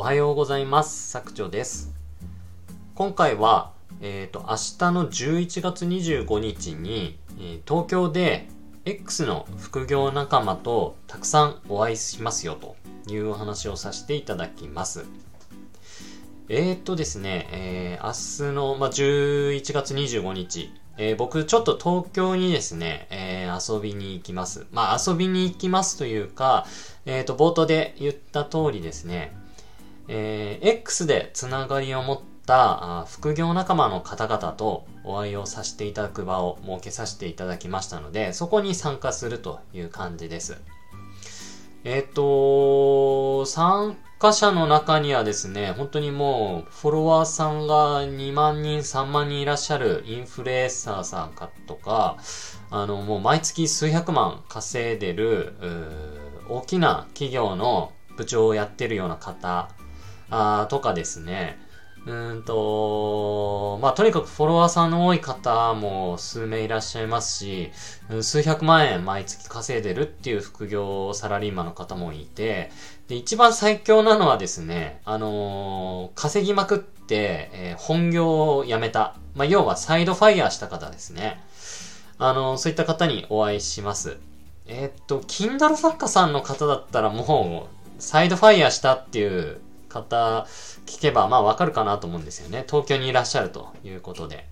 おはようございます。佐久長です。今回は、えーと、明日の11月25日に、えー、東京で X の副業仲間とたくさんお会いしますよというお話をさせていただきます。えー、っとですね、えー、明日の、まあ、11月25日えー、僕ちょっと東京にですね、えー、遊びに行きます。まあ遊びに行きますというか、えっ、ー、と冒頭で言った通りですね、えー、X でつながりを持った副業仲間の方々とお会いをさせていただく場を設けさせていただきましたので、そこに参加するという感じです。えっ、と、参加者の中にはですね、本当にもう、フォロワーさんが2万人、3万人いらっしゃるインフルエンサーさんかとか、あの、もう毎月数百万稼いでる、大きな企業の部長をやってるような方あとかですね、うんと、まあ、とにかくフォロワーさんの多い方も数名いらっしゃいますし、数百万円毎月稼いでるっていう副業サラリーマンの方もいて、で、一番最強なのはですね、あのー、稼ぎまくって、えー、本業を辞めた。まあ、要はサイドファイヤーした方ですね。あのー、そういった方にお会いします。えっと、Kindle 作家さんの方だったらもう、サイドファイヤーしたっていう方聞けば、まあわかるかなと思うんですよね。東京にいらっしゃるということで。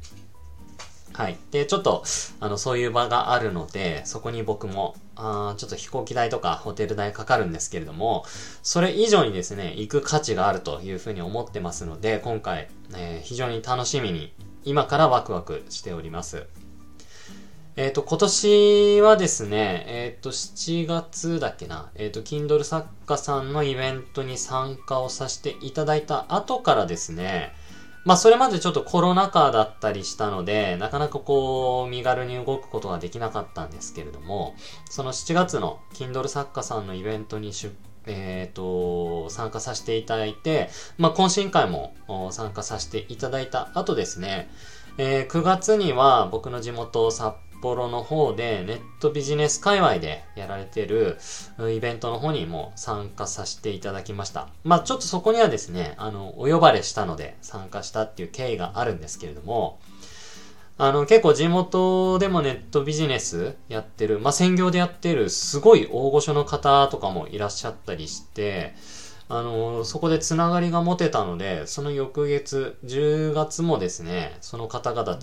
はい。で、ちょっと、あの、そういう場があるので、そこに僕も、あちょっと飛行機代とかホテル代かかるんですけれども、それ以上にですね、行く価値があるというふうに思ってますので、今回、えー、非常に楽しみに、今からワクワクしております。えっ、ー、と、今年はですね、えっ、ー、と、7月だっけな、えっ、ー、と、Kindle 作家さんのイベントに参加をさせていただいた後からですね、まあ、それまでちょっとコロナ禍だったりしたので、なかなかこう、身軽に動くことができなかったんですけれども、その7月の Kindle 作家さんのイベントに出えっ、ー、と、参加させていただいて、まあ、懇親会も参加させていただいた後ですね、えー、9月には僕の地元札幌の方でネットビジネス界隈でやられてるイベントの方にも参加させていただきました。まあちょっとそこにはですね、あの、お呼ばれしたので参加したっていう経緯があるんですけれども、あの、結構地元でもネットビジネスやってる、まあ専業でやってるすごい大御所の方とかもいらっしゃったりして、あの、そこでつながりが持てたので、その翌月、10月もですね、その方々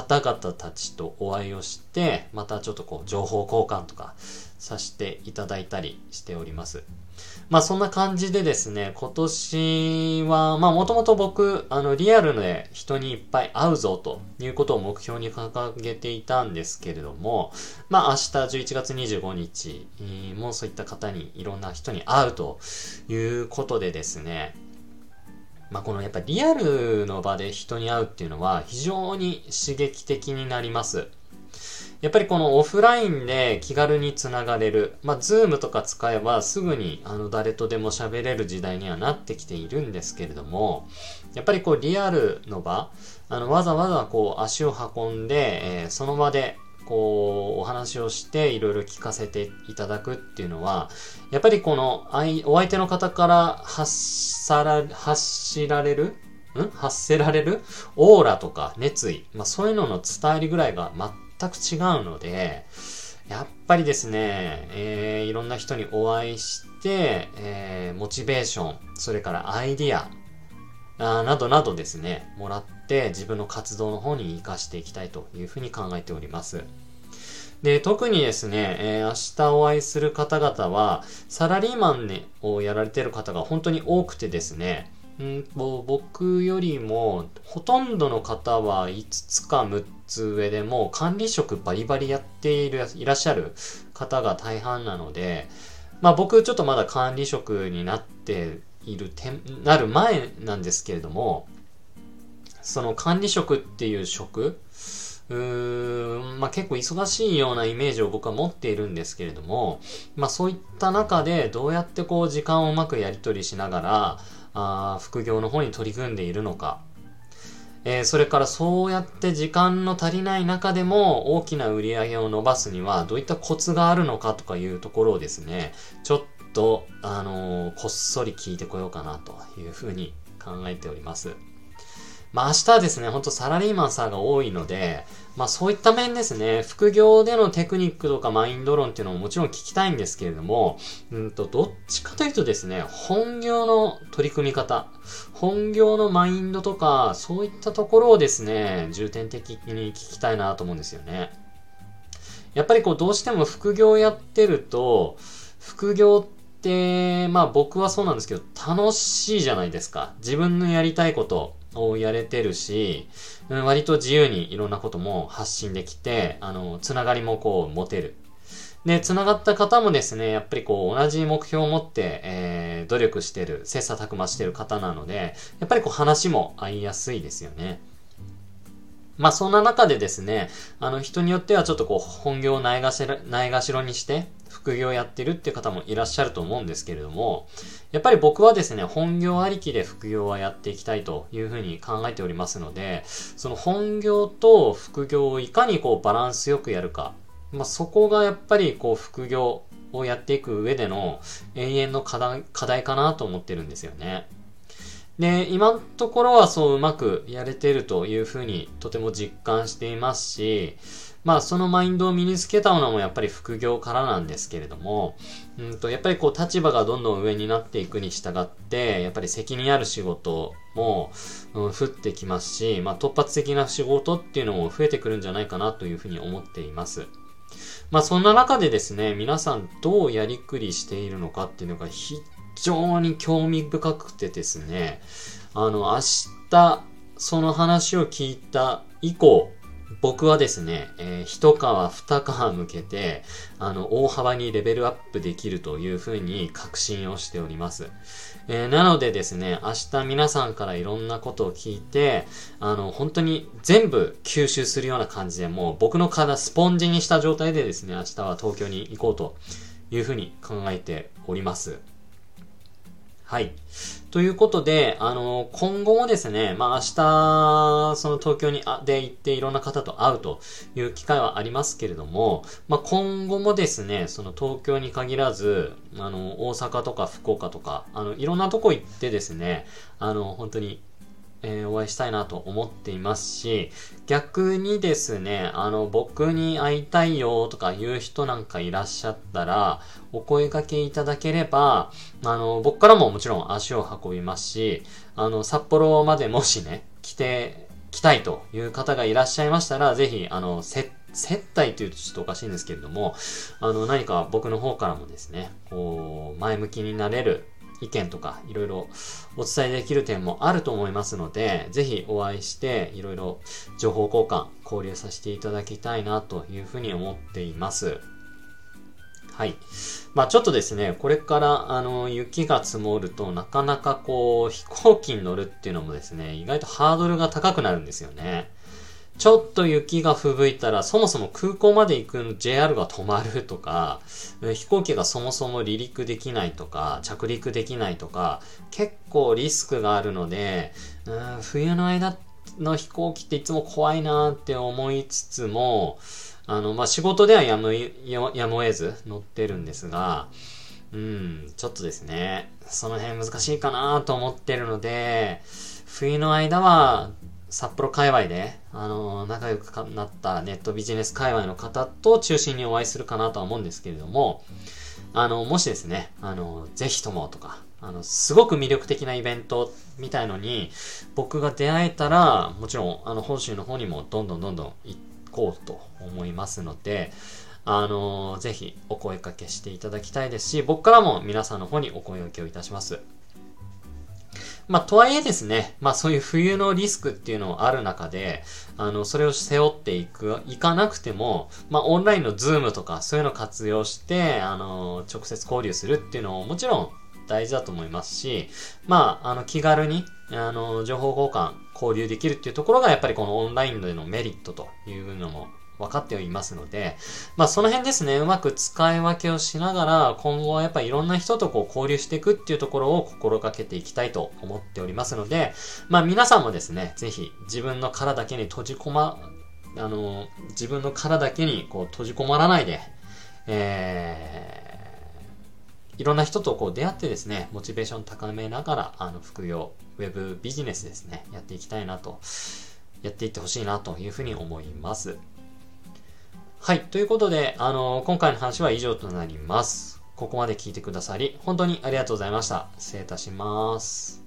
方々たちとお会いをして、またちょっとこう、情報交換とかさせていただいたりしております。まあそんな感じでですね、今年は、まあもともと僕、あの、リアルで人にいっぱい会うぞということを目標に掲げていたんですけれども、まあ明日11月25日もそういった方にいろんな人に会うということでですね、まあ、このやっぱリアルの場で人に会うっていうのは非常に刺激的になります。やっぱりこのオフラインで気軽につながれる。まあ、ズームとか使えばすぐにあの誰とでも喋れる時代にはなってきているんですけれども、やっぱりこうリアルの場、あのわざわざこう足を運んで、えー、その場でこう、お話をしていろいろ聞かせていただくっていうのは、やっぱりこの、お相手の方から発さら、発しられるん？発せられるオーラとか熱意、まあそういうのの伝えりぐらいが全く違うので、やっぱりですね、えー、いろんな人にお会いして、えー、モチベーション、それからアイディア、あなどなどですね、もらって自分の活動の方に活かしていきたいというふうに考えております。で、特にですね、えー、明日お会いする方々は、サラリーマン、ね、をやられてる方が本当に多くてですね、ん僕よりも、ほとんどの方は5つか6つ上でも管理職バリバリやっている、いらっしゃる方が大半なので、まあ僕ちょっとまだ管理職になっている点、なる前なんですけれども、その管理職っていう職、うーん、まあ、結構忙しいようなイメージを僕は持っているんですけれども、まあ、そういった中でどうやってこう時間をうまくやり取りしながら、あ副業の方に取り組んでいるのか、えー、それからそうやって時間の足りない中でも大きな売り上げを伸ばすにはどういったコツがあるのかとかいうところをですね、ちょっと、あのー、こっそり聞いてこようかなというふうに考えております。まあ明日はですね、ほんとサラリーマンさんが多いので、まあそういった面ですね、副業でのテクニックとかマインド論っていうのももちろん聞きたいんですけれども、うんと、どっちかというとですね、本業の取り組み方、本業のマインドとか、そういったところをですね、重点的に聞きたいなと思うんですよね。やっぱりこうどうしても副業やってると、副業って、まあ僕はそうなんですけど、楽しいじゃないですか。自分のやりたいこと、をやれてるし、割と自由にいろんなことも発信できて、あの、つながりもこう持てる。で、つながった方もですね、やっぱりこう同じ目標を持って、えー、努力してる、切磋琢磨してる方なので、やっぱりこう話も合いやすいですよね。まあそんな中でですね、あの人によってはちょっとこう本業をないがしろないがしろにして、副業やってるって方もいらっしゃると思うんですけれども、やっぱり僕はですね、本業ありきで副業はやっていきたいというふうに考えておりますので、その本業と副業をいかにこうバランスよくやるか、まあ、そこがやっぱりこう副業をやっていく上での永遠の課題課題かなと思ってるんですよね。で、今のところはそううまくやれてるというふうにとても実感していますし、まあそのマインドを身につけたのもやっぱり副業からなんですけれども、うんとやっぱりこう立場がどんどん上になっていくに従って、やっぱり責任ある仕事も、うん、降ってきますし、まあ突発的な仕事っていうのも増えてくるんじゃないかなというふうに思っています。まあそんな中でですね、皆さんどうやりくりしているのかっていうのが非常に興味深くてですね、あの明日その話を聞いた以降、僕はですね、えー、一皮二皮向けて、あの、大幅にレベルアップできるというふうに確信をしております。えー、なのでですね、明日皆さんからいろんなことを聞いて、あの、本当に全部吸収するような感じで、もう僕の体スポンジにした状態でですね、明日は東京に行こうというふうに考えております。はい。ということで、あの、今後もですね、まあ明日、その東京にあで行っていろんな方と会うという機会はありますけれども、まあ今後もですね、その東京に限らず、あの、大阪とか福岡とか、あの、いろんなとこ行ってですね、あの、本当にえー、お会いしたいなと思っていますし、逆にですね、あの、僕に会いたいよとかいう人なんかいらっしゃったら、お声掛けいただければ、あの、僕からももちろん足を運びますし、あの、札幌までもしね、来て、来たいという方がいらっしゃいましたら、ぜひ、あの、接接待というとちょっとおかしいんですけれども、あの、何か僕の方からもですね、こう、前向きになれる意見とかいろいろお伝えできる点もあると思いますので、ぜひお会いしていろいろ情報交換、交流させていただきたいなというふうに思っています。はい。まあちょっとですね、これからあの雪が積もるとなかなかこう飛行機に乗るっていうのもですね、意外とハードルが高くなるんですよね。ちょっと雪が吹雪いたら、そもそも空港まで行くの JR が止まるとか、飛行機がそもそも離陸できないとか、着陸できないとか、結構リスクがあるので、うん冬の間の飛行機っていつも怖いなって思いつつも、あの、まあ、仕事ではやむ、やむを得ず乗ってるんですが、うん、ちょっとですね、その辺難しいかなと思ってるので、冬の間は札幌界隈で、あの、仲良くなったネットビジネス界隈の方と中心にお会いするかなとは思うんですけれども、あの、もしですね、あの、ぜひともとか、あの、すごく魅力的なイベントみたいのに、僕が出会えたら、もちろん、あの、本州の方にもどんどんどんどん行こうと思いますので、あの、ぜひお声かけしていただきたいですし、僕からも皆さんの方にお声掛けをいたします。まあ、とはいえですね、まあ、そういう冬のリスクっていうのもある中で、あの、それを背負っていく、いかなくても、まあ、オンラインのズームとか、そういうのを活用して、あの、直接交流するっていうのももちろん大事だと思いますし、まあ、あの、気軽に、あの、情報交換、交流できるっていうところが、やっぱりこのオンラインでのメリットというのも分かっておりますので、まあその辺ですね、うまく使い分けをしながら、今後はやっぱりいろんな人とこう交流していくっていうところを心がけていきたいと思っておりますので、まあ皆さんもですね、ぜひ自分の殻だけに閉じ込ま、あの、自分の殻だけにこう閉じ込まらないで、えー、いろんな人とこう出会ってですね、モチベーション高めながら、あの、副業、ウェブビジネスですね、やっていきたいなと、やっていってほしいなというふうに思います。はい。ということで、あの、今回の話は以上となります。ここまで聞いてくださり、本当にありがとうございました。失礼いたします。